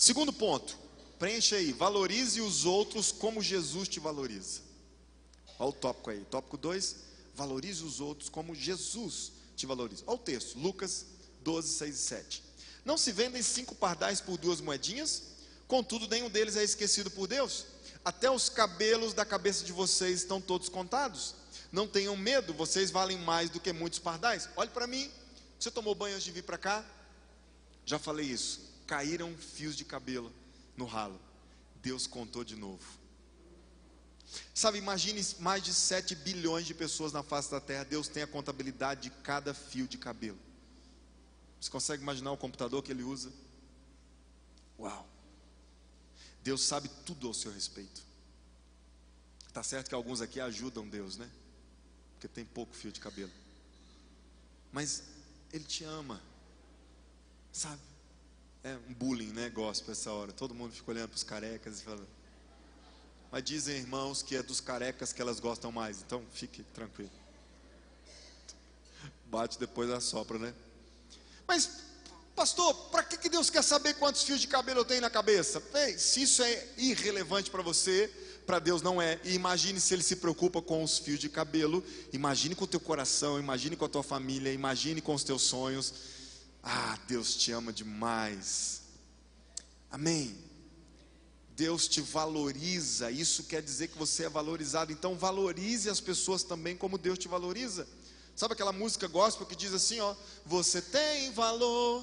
Segundo ponto, preencha aí, valorize os outros como Jesus te valoriza. Olha o tópico aí, tópico 2, valorize os outros como Jesus te valoriza. Olha o texto, Lucas 12, 6 e 7. Não se vendem cinco pardais por duas moedinhas? Contudo, nenhum deles é esquecido por Deus. Até os cabelos da cabeça de vocês estão todos contados. Não tenham medo, vocês valem mais do que muitos pardais. Olhe para mim. Você tomou banho antes de vir para cá? Já falei isso. Caíram fios de cabelo no ralo. Deus contou de novo. Sabe, imagine mais de 7 bilhões de pessoas na face da terra. Deus tem a contabilidade de cada fio de cabelo. Você consegue imaginar o computador que ele usa? Uau! Deus sabe tudo ao seu respeito. Tá certo que alguns aqui ajudam Deus, né? Porque tem pouco fio de cabelo. Mas Ele te ama, sabe? É um bullying, né? Gospel essa hora. Todo mundo fica olhando para os carecas e falando. Mas dizem irmãos que é dos carecas que elas gostam mais. Então fique tranquilo. Bate depois da sopra, né? Mas, pastor, para que Deus quer saber quantos fios de cabelo eu tenho na cabeça? Ei, se isso é irrelevante para você, para Deus não é. E imagine se Ele se preocupa com os fios de cabelo. Imagine com o teu coração, imagine com a tua família, imagine com os teus sonhos. Ah, Deus te ama demais. Amém. Deus te valoriza, isso quer dizer que você é valorizado. Então valorize as pessoas também como Deus te valoriza. Sabe aquela música gospel que diz assim, ó: Você tem valor,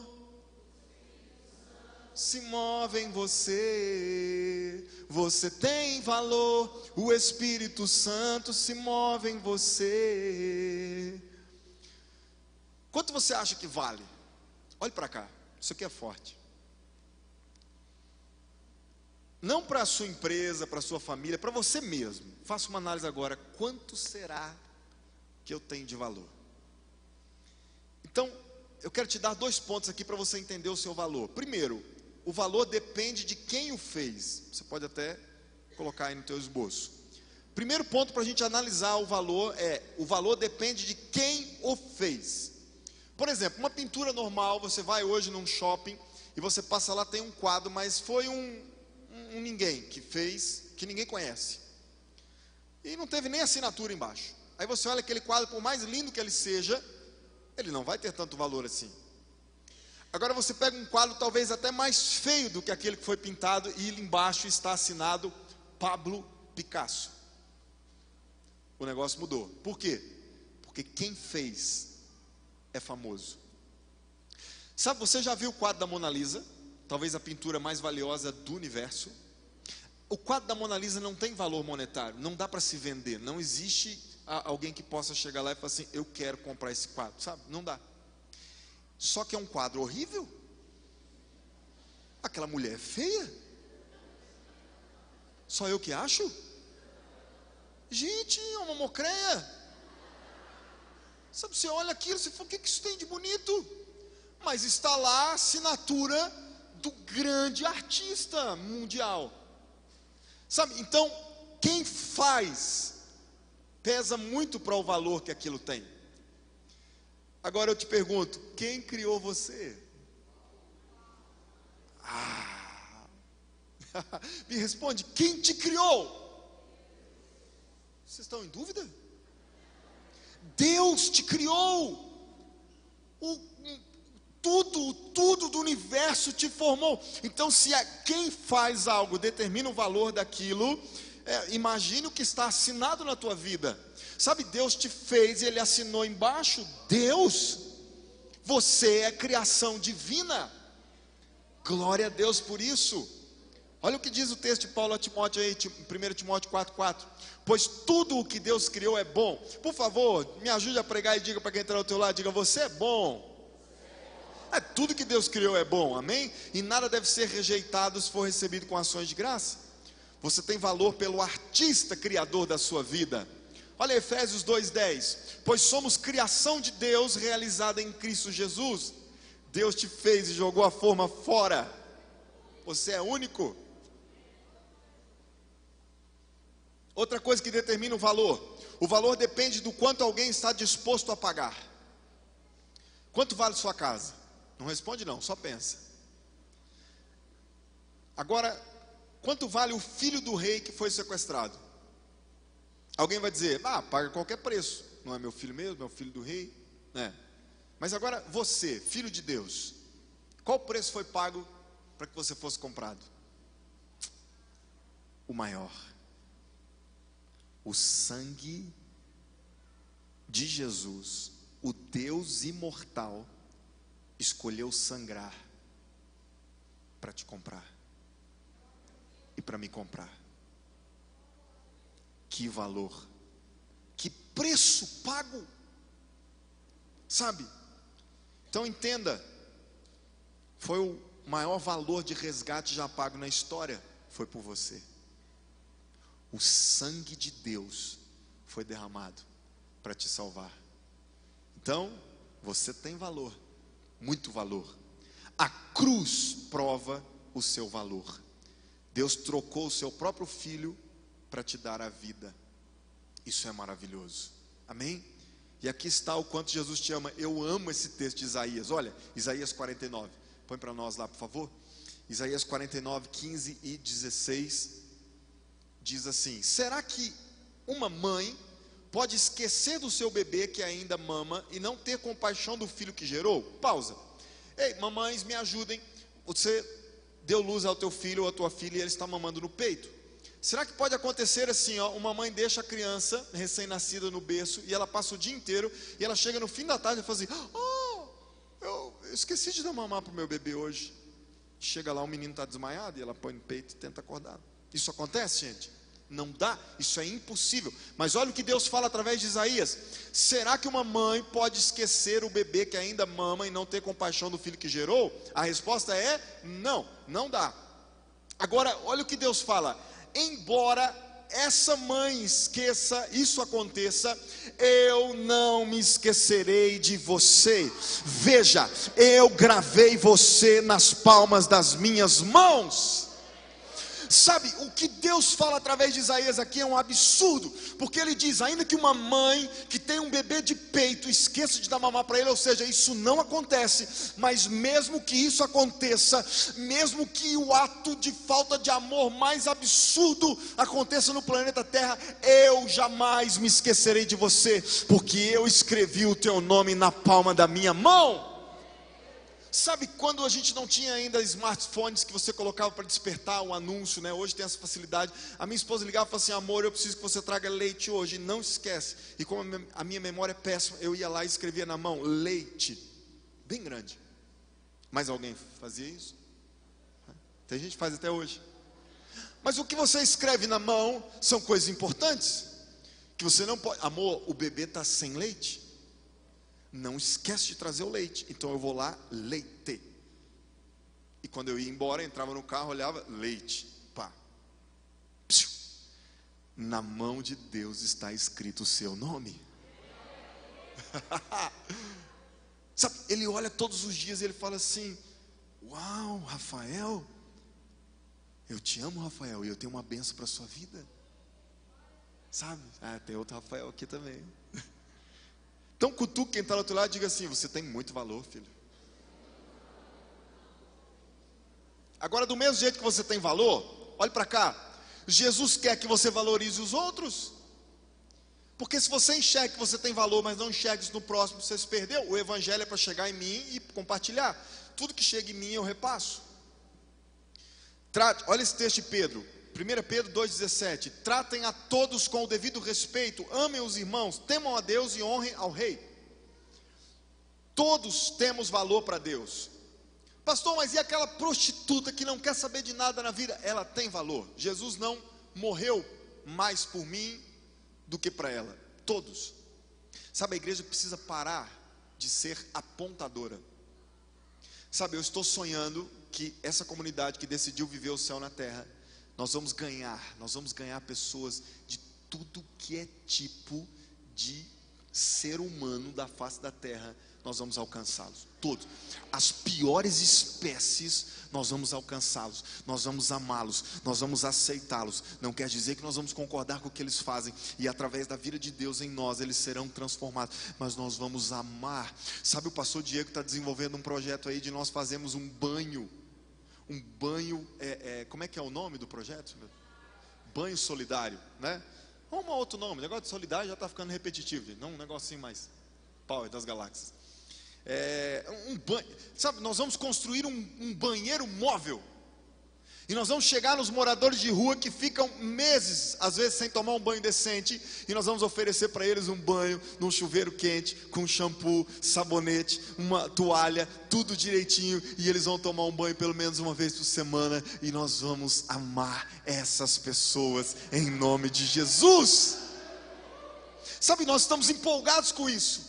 se move em você. Você tem valor, o Espírito Santo se move em você. Quanto você acha que vale? Olhe para cá, isso aqui é forte. Não para a sua empresa, para a sua família, para você mesmo. Faça uma análise agora. Quanto será que eu tenho de valor? Então, eu quero te dar dois pontos aqui para você entender o seu valor. Primeiro, o valor depende de quem o fez. Você pode até colocar aí no teu esboço. Primeiro ponto para a gente analisar o valor é: o valor depende de quem o fez. Por exemplo, uma pintura normal, você vai hoje num shopping e você passa lá, tem um quadro, mas foi um, um, ninguém que fez, que ninguém conhece. E não teve nem assinatura embaixo. Aí você olha aquele quadro, por mais lindo que ele seja, ele não vai ter tanto valor assim. Agora você pega um quadro talvez até mais feio do que aquele que foi pintado e embaixo está assinado Pablo Picasso. O negócio mudou. Por quê? Porque quem fez é famoso. Sabe, você já viu o quadro da Mona Lisa? Talvez a pintura mais valiosa do universo. O quadro da Mona Lisa não tem valor monetário, não dá para se vender, não existe alguém que possa chegar lá e falar assim: Eu quero comprar esse quadro, sabe? Não dá. Só que é um quadro horrível. Aquela mulher é feia. Só eu que acho? Gente, é uma mocreia. Sabe, você olha aquilo, você fala, o que, que isso tem de bonito? Mas está lá a assinatura do grande artista mundial. Sabe, então, quem faz pesa muito para o valor que aquilo tem. Agora eu te pergunto: quem criou você? Ah, me responde: quem te criou? Vocês estão em dúvida? Deus te criou. O, tudo, tudo do universo te formou. Então, se é quem faz algo determina o valor daquilo, é, imagine o que está assinado na tua vida. Sabe, Deus te fez e Ele assinou embaixo. Deus, você é criação divina. Glória a Deus por isso. Olha o que diz o texto de Paulo a Timóteo aí, 1 Timóteo 4,4. Pois tudo o que Deus criou é bom. Por favor, me ajude a pregar e diga para quem está ao teu lado: diga, você é bom. É, tudo que Deus criou é bom, amém? E nada deve ser rejeitado se for recebido com ações de graça. Você tem valor pelo artista criador da sua vida. Olha Efésios 2:10. Pois somos criação de Deus realizada em Cristo Jesus. Deus te fez e jogou a forma fora. Você é único. Outra coisa que determina o valor: o valor depende do quanto alguém está disposto a pagar. Quanto vale sua casa? Não responde, não, só pensa. Agora, quanto vale o filho do rei que foi sequestrado? Alguém vai dizer, ah, paga qualquer preço. Não é meu filho mesmo, é o filho do rei. É. Mas agora, você, filho de Deus, qual preço foi pago para que você fosse comprado? O maior. O sangue de Jesus, o Deus imortal, escolheu sangrar para te comprar e para me comprar. Que valor, que preço pago, sabe? Então entenda, foi o maior valor de resgate já pago na história, foi por você. O sangue de Deus foi derramado para te salvar. Então, você tem valor, muito valor. A cruz prova o seu valor. Deus trocou o seu próprio filho para te dar a vida. Isso é maravilhoso. Amém? E aqui está o quanto Jesus te ama. Eu amo esse texto de Isaías. Olha, Isaías 49. Põe para nós lá, por favor. Isaías 49, 15 e 16. Diz assim: Será que uma mãe pode esquecer do seu bebê que ainda mama e não ter compaixão do filho que gerou? Pausa. Ei, mamães, me ajudem. Você deu luz ao teu filho ou à tua filha e ele está mamando no peito. Será que pode acontecer assim, ó, uma mãe deixa a criança recém-nascida no berço e ela passa o dia inteiro e ela chega no fim da tarde e fala assim: "Oh, eu, esqueci de dar mamar para o meu bebê hoje". Chega lá, o menino está desmaiado e ela põe no peito e tenta acordar. Isso acontece, gente? Não dá, isso é impossível. Mas olha o que Deus fala através de Isaías: será que uma mãe pode esquecer o bebê que ainda mama e não ter compaixão do filho que gerou? A resposta é não, não dá. Agora, olha o que Deus fala: embora essa mãe esqueça, isso aconteça, eu não me esquecerei de você. Veja, eu gravei você nas palmas das minhas mãos. Sabe, o que Deus fala através de Isaías aqui é um absurdo, porque ele diz: ainda que uma mãe que tem um bebê de peito esqueça de dar mamar para ele, ou seja, isso não acontece, mas mesmo que isso aconteça, mesmo que o ato de falta de amor mais absurdo aconteça no planeta Terra, eu jamais me esquecerei de você, porque eu escrevi o teu nome na palma da minha mão. Sabe quando a gente não tinha ainda smartphones que você colocava para despertar um anúncio, né? Hoje tem essa facilidade. A minha esposa ligava e falava assim: amor, eu preciso que você traga leite hoje. Não esquece. E como a minha memória é péssima, eu ia lá e escrevia na mão: leite. Bem grande. Mas alguém fazia isso? Tem gente que faz até hoje. Mas o que você escreve na mão são coisas importantes. Que você não pode. Amor, o bebê está sem leite não esquece de trazer o leite. Então eu vou lá, leite. E quando eu ia embora, entrava no carro, olhava, leite. Pá. Psiu. Na mão de Deus está escrito o seu nome. Sabe, ele olha todos os dias e ele fala assim: Uau, Rafael, eu te amo, Rafael, e eu tenho uma benção para a sua vida. Sabe? Ah, tem outro Rafael aqui também. Então cutuque quem está do outro lado e diga assim: você tem muito valor, filho. Agora, do mesmo jeito que você tem valor, olhe para cá. Jesus quer que você valorize os outros. Porque se você enxerga que você tem valor, mas não enxerga isso no próximo, você se perdeu. O evangelho é para chegar em mim e compartilhar. Tudo que chega em mim eu repasso. Trate, olha esse texto de Pedro. 1 Pedro 2,17: Tratem a todos com o devido respeito, amem os irmãos, temam a Deus e honrem ao Rei. Todos temos valor para Deus. Pastor, mas e aquela prostituta que não quer saber de nada na vida? Ela tem valor. Jesus não morreu mais por mim do que para ela. Todos. Sabe, a igreja precisa parar de ser apontadora. Sabe, eu estou sonhando que essa comunidade que decidiu viver o céu na terra nós vamos ganhar, nós vamos ganhar pessoas de tudo que é tipo de ser humano da face da terra, nós vamos alcançá-los, todos. As piores espécies, nós vamos alcançá-los, nós vamos amá-los, nós vamos aceitá-los. Não quer dizer que nós vamos concordar com o que eles fazem, e através da vida de Deus em nós, eles serão transformados, mas nós vamos amar. Sabe, o pastor Diego está desenvolvendo um projeto aí de nós fazermos um banho um banho, é, é, como é que é o nome do projeto? Banho solidário, né? Ou um outro nome, o negócio de solidário já está ficando repetitivo, não um negocinho mais power das galáxias. É, um banho, sabe, nós vamos construir um, um banheiro móvel e nós vamos chegar nos moradores de rua que ficam meses, às vezes, sem tomar um banho decente, e nós vamos oferecer para eles um banho num chuveiro quente, com shampoo, sabonete, uma toalha, tudo direitinho, e eles vão tomar um banho pelo menos uma vez por semana, e nós vamos amar essas pessoas em nome de Jesus. Sabe, nós estamos empolgados com isso.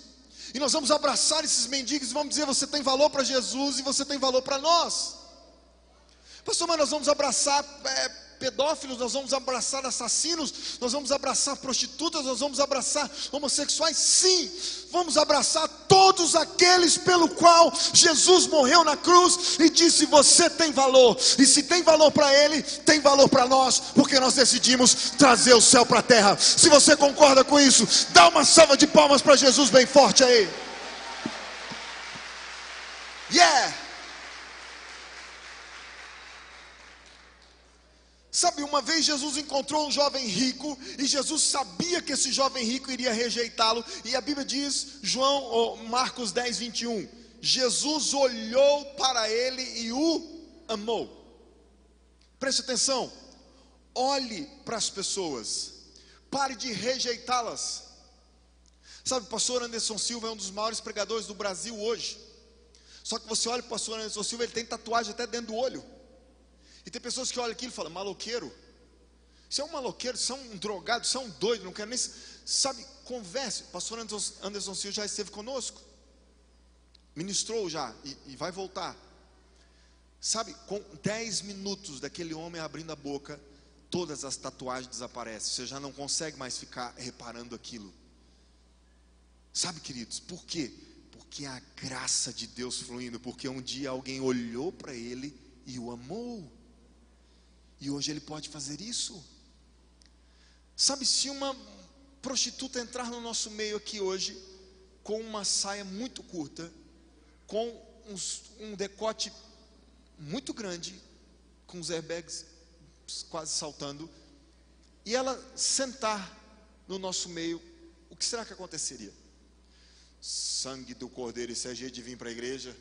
E nós vamos abraçar esses mendigos e vamos dizer: você tem valor para Jesus e você tem valor para nós. Pastor, mas nós vamos abraçar é, pedófilos, nós vamos abraçar assassinos, nós vamos abraçar prostitutas, nós vamos abraçar homossexuais, sim, vamos abraçar todos aqueles pelo qual Jesus morreu na cruz e disse: Você tem valor, e se tem valor para Ele, tem valor para nós, porque nós decidimos trazer o céu para a terra. Se você concorda com isso, dá uma salva de palmas para Jesus bem forte aí. Yeah! Sabe, uma vez Jesus encontrou um jovem rico e Jesus sabia que esse jovem rico iria rejeitá-lo, e a Bíblia diz, João, ou Marcos 10, 21, Jesus olhou para ele e o amou. Preste atenção, olhe para as pessoas, pare de rejeitá-las. Sabe, o pastor Anderson Silva é um dos maiores pregadores do Brasil hoje. Só que você olha para o pastor Anderson Silva, ele tem tatuagem até dentro do olho. E tem pessoas que olham aquilo e falam, maloqueiro. Você é um maloqueiro, você é um drogado, você é um doido, não quero nem. Sabe, converse. Pastor Anderson Silva já esteve conosco. Ministrou já e, e vai voltar. Sabe, com 10 minutos daquele homem abrindo a boca, todas as tatuagens desaparecem. Você já não consegue mais ficar reparando aquilo. Sabe, queridos, por quê? Porque a graça de Deus fluindo, porque um dia alguém olhou para ele e o amou. E hoje ele pode fazer isso. Sabe, se uma prostituta entrar no nosso meio aqui hoje, com uma saia muito curta, com uns, um decote muito grande, com os airbags quase saltando, e ela sentar no nosso meio, o que será que aconteceria? Sangue do Cordeiro, isso é jeito de vir para a igreja?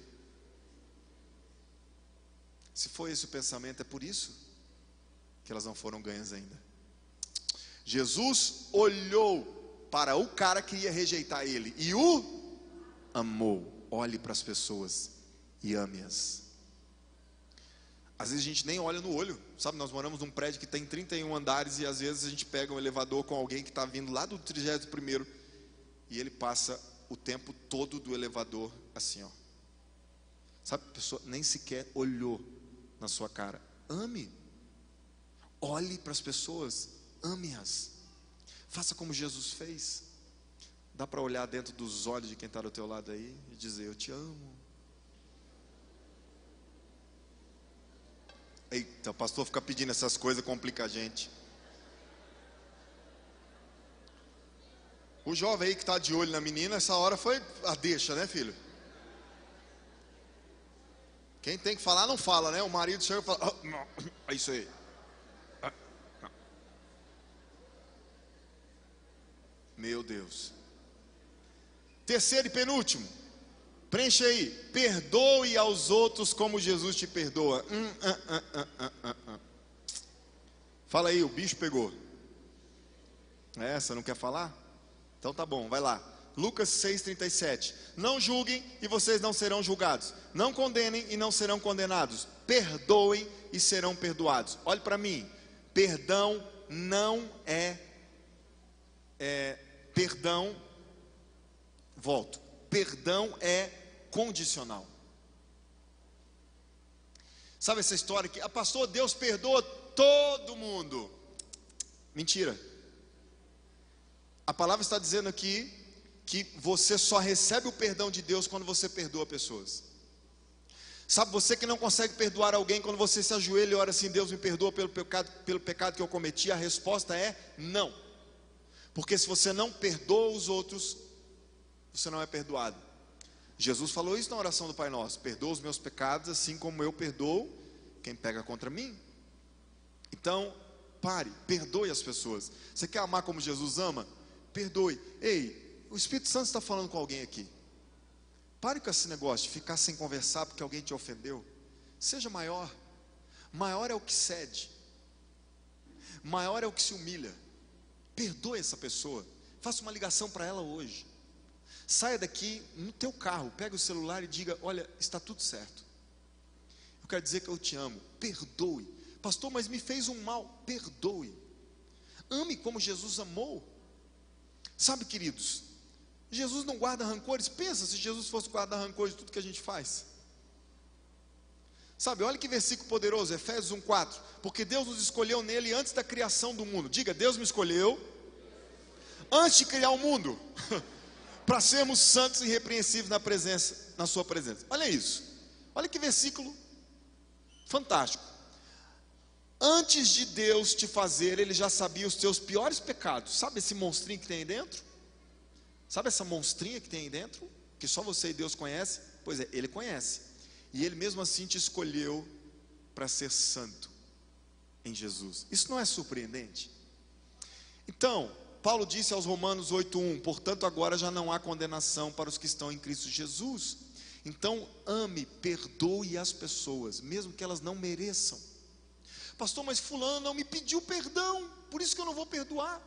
Se for esse o pensamento, é por isso que elas não foram ganhas ainda. Jesus olhou para o cara que ia rejeitar ele e o amou. Olhe para as pessoas e ame-as. Às vezes a gente nem olha no olho, sabe? Nós moramos num prédio que tem 31 andares e às vezes a gente pega um elevador com alguém que está vindo lá do 31 e ele passa o tempo todo do elevador assim, ó. Sabe? A pessoa nem sequer olhou na sua cara. Ame. Olhe para as pessoas, ame-as. Faça como Jesus fez. Dá para olhar dentro dos olhos de quem está do teu lado aí e dizer: Eu te amo. Eita, o pastor fica pedindo essas coisas, complica a gente. O jovem aí que está de olho na menina, essa hora foi a deixa, né, filho? Quem tem que falar, não fala, né? O marido chega e fala: oh, É isso aí. Meu Deus. Terceiro e penúltimo. Preenche aí. Perdoe aos outros como Jesus te perdoa. Hum, hum, hum, Fala aí, o bicho pegou. É, você não quer falar? Então tá bom, vai lá. Lucas 6,37. Não julguem e vocês não serão julgados. Não condenem e não serão condenados. Perdoem e serão perdoados. Olhe para mim. Perdão não é, é Perdão, volto, perdão é condicional. Sabe essa história que ah, pastor Deus perdoa todo mundo? Mentira. A palavra está dizendo aqui que você só recebe o perdão de Deus quando você perdoa pessoas. Sabe, você que não consegue perdoar alguém quando você se ajoelha e ora assim, Deus me perdoa pelo pecado, pelo pecado que eu cometi, a resposta é não. Porque se você não perdoa os outros, você não é perdoado. Jesus falou isso na oração do Pai Nosso: perdoa os meus pecados, assim como eu perdoo quem pega contra mim. Então, pare, perdoe as pessoas. Você quer amar como Jesus ama? Perdoe. Ei, o Espírito Santo está falando com alguém aqui. Pare com esse negócio de ficar sem conversar porque alguém te ofendeu. Seja maior. Maior é o que cede. Maior é o que se humilha. Perdoe essa pessoa. Faça uma ligação para ela hoje. Saia daqui no teu carro, pega o celular e diga: "Olha, está tudo certo. Eu quero dizer que eu te amo. Perdoe. Pastor, mas me fez um mal. Perdoe. Ame como Jesus amou. Sabe, queridos, Jesus não guarda rancores. Pensa se Jesus fosse guardar rancores de tudo que a gente faz. Sabe, olha que versículo poderoso, Efésios 1:4. Porque Deus nos escolheu nele antes da criação do mundo. Diga, Deus me escolheu antes de criar o mundo, para sermos santos e irrepreensíveis na presença, na sua presença. Olha isso. Olha que versículo fantástico. Antes de Deus te fazer, ele já sabia os teus piores pecados. Sabe esse monstrinho que tem aí dentro? Sabe essa monstrinha que tem aí dentro? Que só você e Deus conhece? Pois é, ele conhece. E ele mesmo assim te escolheu para ser santo em Jesus. Isso não é surpreendente? Então, Paulo disse aos Romanos 8:1, portanto agora já não há condenação para os que estão em Cristo Jesus. Então, ame, perdoe as pessoas, mesmo que elas não mereçam. Pastor, mas fulano não me pediu perdão, por isso que eu não vou perdoar.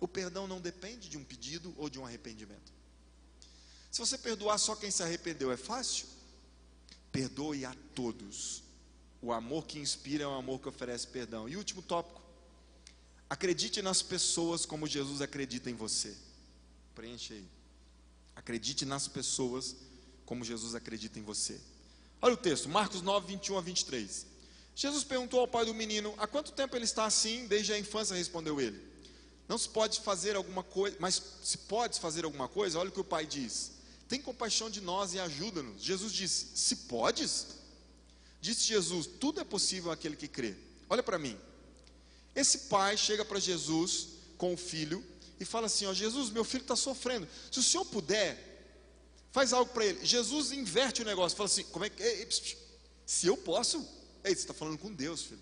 O perdão não depende de um pedido ou de um arrependimento. Se você perdoar só quem se arrependeu, é fácil? Perdoe a todos. O amor que inspira é o amor que oferece perdão. E último tópico. Acredite nas pessoas como Jesus acredita em você. Preenche aí. Acredite nas pessoas como Jesus acredita em você. Olha o texto, Marcos 9, 21 a 23. Jesus perguntou ao pai do menino: Há quanto tempo ele está assim? Desde a infância, respondeu ele. Não se pode fazer alguma coisa, mas se pode fazer alguma coisa, olha o que o pai diz: Tem compaixão de nós e ajuda-nos. Jesus disse: Se podes? Disse Jesus: Tudo é possível àquele que crê. Olha para mim. Esse pai chega para Jesus com o filho e fala assim: Ó, Jesus, meu filho está sofrendo. Se o senhor puder, faz algo para ele. Jesus inverte o negócio, fala assim: Como é que. Se eu posso? Ei, você está falando com Deus, filho.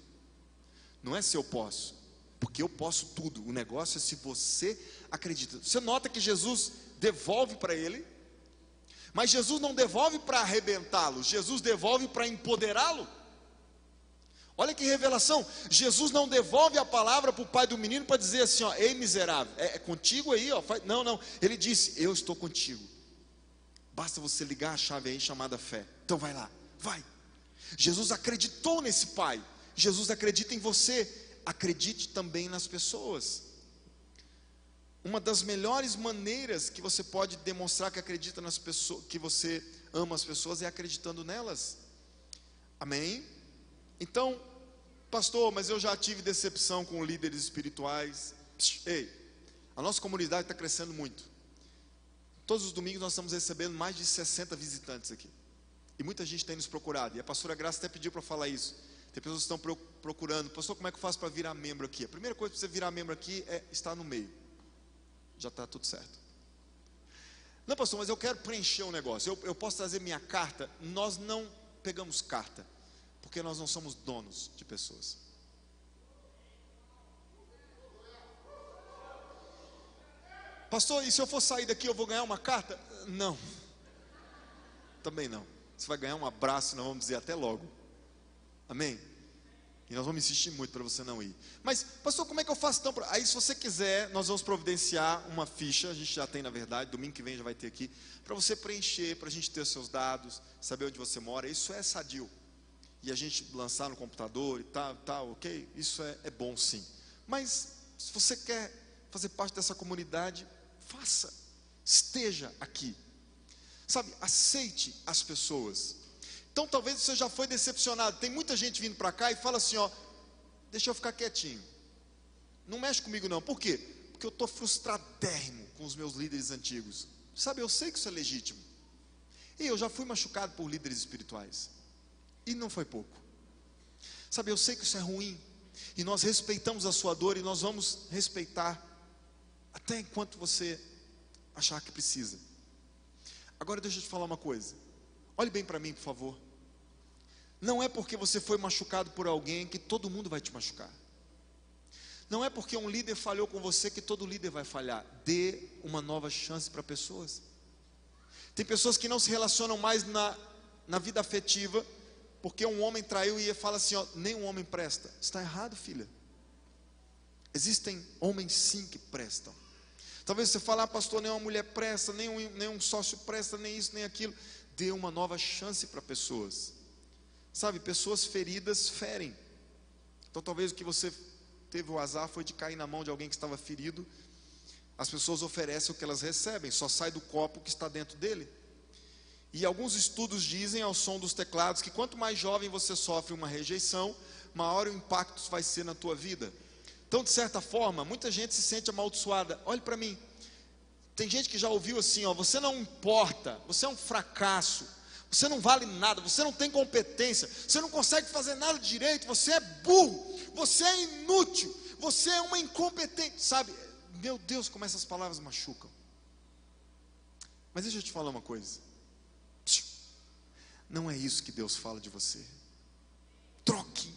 Não é se eu posso porque eu posso tudo. O negócio é se você acredita. Você nota que Jesus devolve para ele, mas Jesus não devolve para arrebentá-lo, Jesus devolve para empoderá-lo. Olha que revelação! Jesus não devolve a palavra para o pai do menino para dizer assim: ó, ei miserável, é, é contigo aí, ó. Não, não. Ele disse: Eu estou contigo. Basta você ligar a chave aí chamada fé. Então vai lá, vai. Jesus acreditou nesse pai. Jesus acredita em você acredite também nas pessoas. Uma das melhores maneiras que você pode demonstrar que acredita nas pessoas, que você ama as pessoas é acreditando nelas. Amém? Então, pastor, mas eu já tive decepção com líderes espirituais. Ei, a nossa comunidade está crescendo muito. Todos os domingos nós estamos recebendo mais de 60 visitantes aqui. E muita gente tem nos procurado. E a pastora Graça até pediu para falar isso. Tem pessoas que estão procurando, pastor, como é que eu faço para virar membro aqui? A primeira coisa para você virar membro aqui é estar no meio. Já está tudo certo. Não, pastor, mas eu quero preencher um negócio. Eu, eu posso trazer minha carta? Nós não pegamos carta, porque nós não somos donos de pessoas. Pastor, e se eu for sair daqui eu vou ganhar uma carta? Não. Também não. Você vai ganhar um abraço, nós vamos dizer até logo. Amém? E nós vamos insistir muito para você não ir. Mas, pastor, como é que eu faço então? Aí, se você quiser, nós vamos providenciar uma ficha, a gente já tem na verdade, domingo que vem já vai ter aqui, para você preencher, para a gente ter os seus dados, saber onde você mora. Isso é sadio. E a gente lançar no computador e tal, tal, ok? Isso é, é bom sim. Mas, se você quer fazer parte dessa comunidade, faça. Esteja aqui. Sabe, aceite as pessoas. Então talvez você já foi decepcionado. Tem muita gente vindo para cá e fala assim: ó, deixa eu ficar quietinho. Não mexe comigo não. Por quê? Porque eu estou frustradérrimo com os meus líderes antigos. Sabe, eu sei que isso é legítimo. E eu já fui machucado por líderes espirituais. E não foi pouco. Sabe, eu sei que isso é ruim. E nós respeitamos a sua dor e nós vamos respeitar até enquanto você achar que precisa. Agora deixa eu te falar uma coisa. Olhe bem para mim, por favor. Não é porque você foi machucado por alguém que todo mundo vai te machucar. Não é porque um líder falhou com você que todo líder vai falhar. Dê uma nova chance para pessoas. Tem pessoas que não se relacionam mais na, na vida afetiva, porque um homem traiu e fala assim: ó, nem um homem presta. Está errado, filha. Existem homens sim que prestam. Talvez você fale, ah, pastor, nem uma mulher presta, nem um, nem um sócio presta, nem isso, nem aquilo. Dê uma nova chance para pessoas. Sabe, pessoas feridas ferem. Então talvez o que você teve o azar foi de cair na mão de alguém que estava ferido. As pessoas oferecem o que elas recebem, só sai do copo que está dentro dele. E alguns estudos dizem ao som dos teclados que quanto mais jovem você sofre uma rejeição, maior o impacto vai ser na tua vida. Então, de certa forma, muita gente se sente amaldiçoada. Olhe para mim. Tem gente que já ouviu assim, ó, você não importa, você é um fracasso, você não vale nada, você não tem competência, você não consegue fazer nada direito, você é burro você é inútil, você é uma incompetente, sabe? Meu Deus, como essas palavras machucam. Mas deixa eu te falar uma coisa. Não é isso que Deus fala de você. Troque.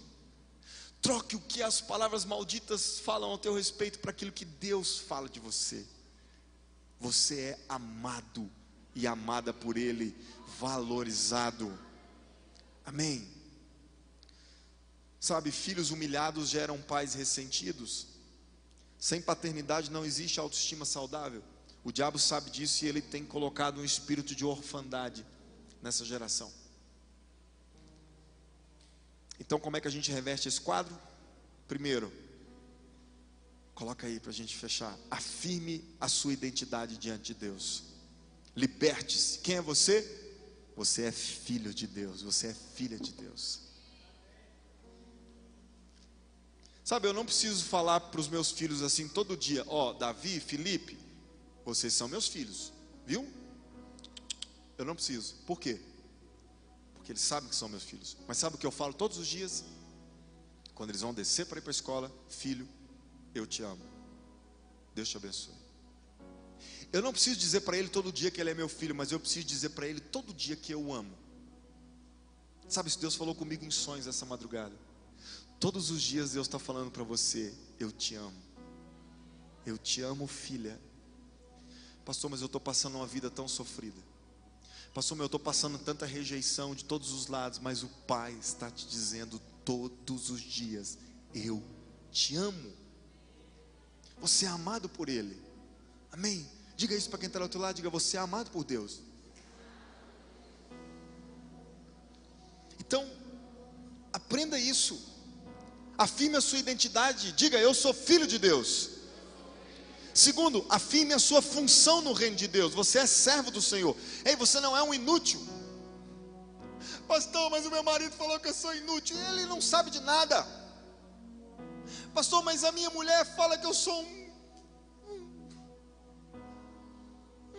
Troque o que as palavras malditas falam ao teu respeito para aquilo que Deus fala de você. Você é amado e amada por Ele, valorizado. Amém. Sabe, filhos humilhados geram pais ressentidos. Sem paternidade não existe autoestima saudável. O diabo sabe disso e ele tem colocado um espírito de orfandade nessa geração. Então, como é que a gente reverte esse quadro? Primeiro, coloca aí para a gente fechar. Afirme a sua identidade diante de Deus. Liberte-se. Quem é você? Você é filho de Deus. Você é filha de Deus. Sabe, eu não preciso falar para os meus filhos assim todo dia: Ó, oh, Davi, Felipe, vocês são meus filhos, viu? Eu não preciso. Por quê? Porque eles sabem que são meus filhos. Mas sabe o que eu falo todos os dias? Quando eles vão descer para ir para a escola: Filho, eu te amo. Deus te abençoe. Eu não preciso dizer para ele todo dia que ele é meu filho, mas eu preciso dizer para ele todo dia que eu o amo. Sabe, se Deus falou comigo em sonhos essa madrugada. Todos os dias Deus está falando para você: Eu te amo. Eu te amo, filha. Pastor, mas eu estou passando uma vida tão sofrida. Pastor, mas eu estou passando tanta rejeição de todos os lados, mas o Pai está te dizendo todos os dias: Eu te amo. Você é amado por Ele. Amém? Diga isso para quem está do outro lado: diga, você é amado por Deus. Então, aprenda isso. Afirme a sua identidade, diga eu sou filho de Deus. Segundo, afirme a sua função no reino de Deus. Você é servo do Senhor. Ei, você não é um inútil. Pastor, mas o meu marido falou que eu sou inútil. Ele não sabe de nada. Pastor, mas a minha mulher fala que eu sou um,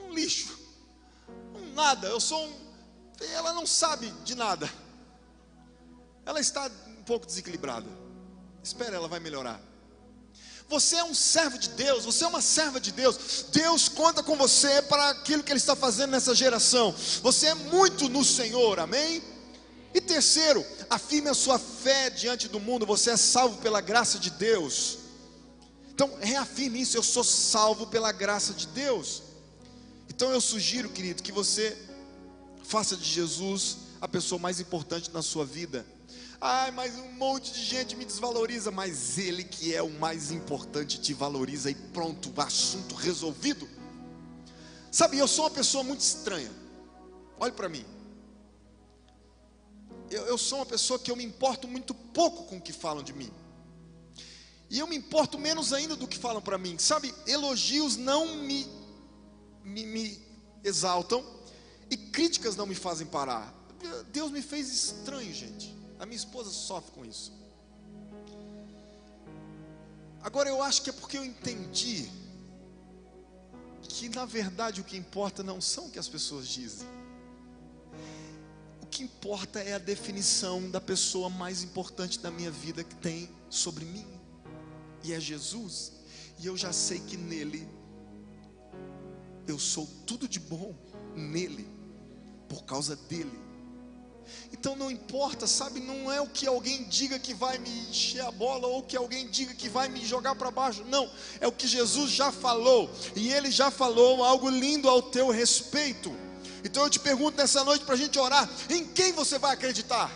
um lixo. Um nada. Eu sou um. Ela não sabe de nada. Ela está um pouco desequilibrada. Espera, ela vai melhorar. Você é um servo de Deus, você é uma serva de Deus. Deus conta com você para aquilo que Ele está fazendo nessa geração. Você é muito no Senhor, amém? E terceiro, afirme a sua fé diante do mundo. Você é salvo pela graça de Deus. Então, reafirme isso: eu sou salvo pela graça de Deus. Então, eu sugiro, querido, que você faça de Jesus a pessoa mais importante na sua vida. Ai, mas um monte de gente me desvaloriza, mas ele que é o mais importante te valoriza e pronto, assunto resolvido. Sabe, eu sou uma pessoa muito estranha. Olhe para mim. Eu, eu sou uma pessoa que eu me importo muito pouco com o que falam de mim. E eu me importo menos ainda do que falam para mim. Sabe, elogios não me, me, me exaltam e críticas não me fazem parar. Deus me fez estranho, gente. A minha esposa sofre com isso. Agora eu acho que é porque eu entendi que na verdade o que importa não são o que as pessoas dizem. O que importa é a definição da pessoa mais importante da minha vida que tem sobre mim. E é Jesus. E eu já sei que nele eu sou tudo de bom nele por causa dele. Então não importa, sabe? Não é o que alguém diga que vai me encher a bola ou que alguém diga que vai me jogar para baixo. Não, é o que Jesus já falou. E ele já falou algo lindo ao teu respeito. Então eu te pergunto nessa noite para a gente orar: em quem você vai acreditar?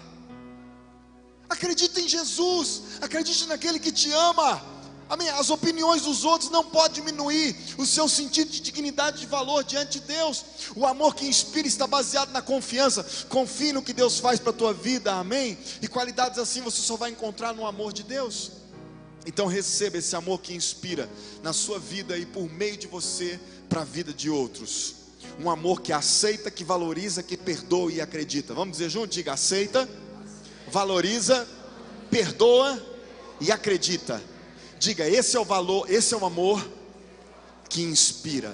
Acredite em Jesus, acredite naquele que te ama. Amém. As opiniões dos outros não podem diminuir o seu sentido de dignidade e valor diante de Deus. O amor que inspira está baseado na confiança. Confie no que Deus faz para a tua vida. Amém. E qualidades assim você só vai encontrar no amor de Deus. Então receba esse amor que inspira na sua vida e por meio de você para a vida de outros. Um amor que aceita, que valoriza, que perdoa e acredita. Vamos dizer junto? Diga aceita, valoriza, perdoa e acredita. Diga, esse é o valor, esse é o amor que inspira.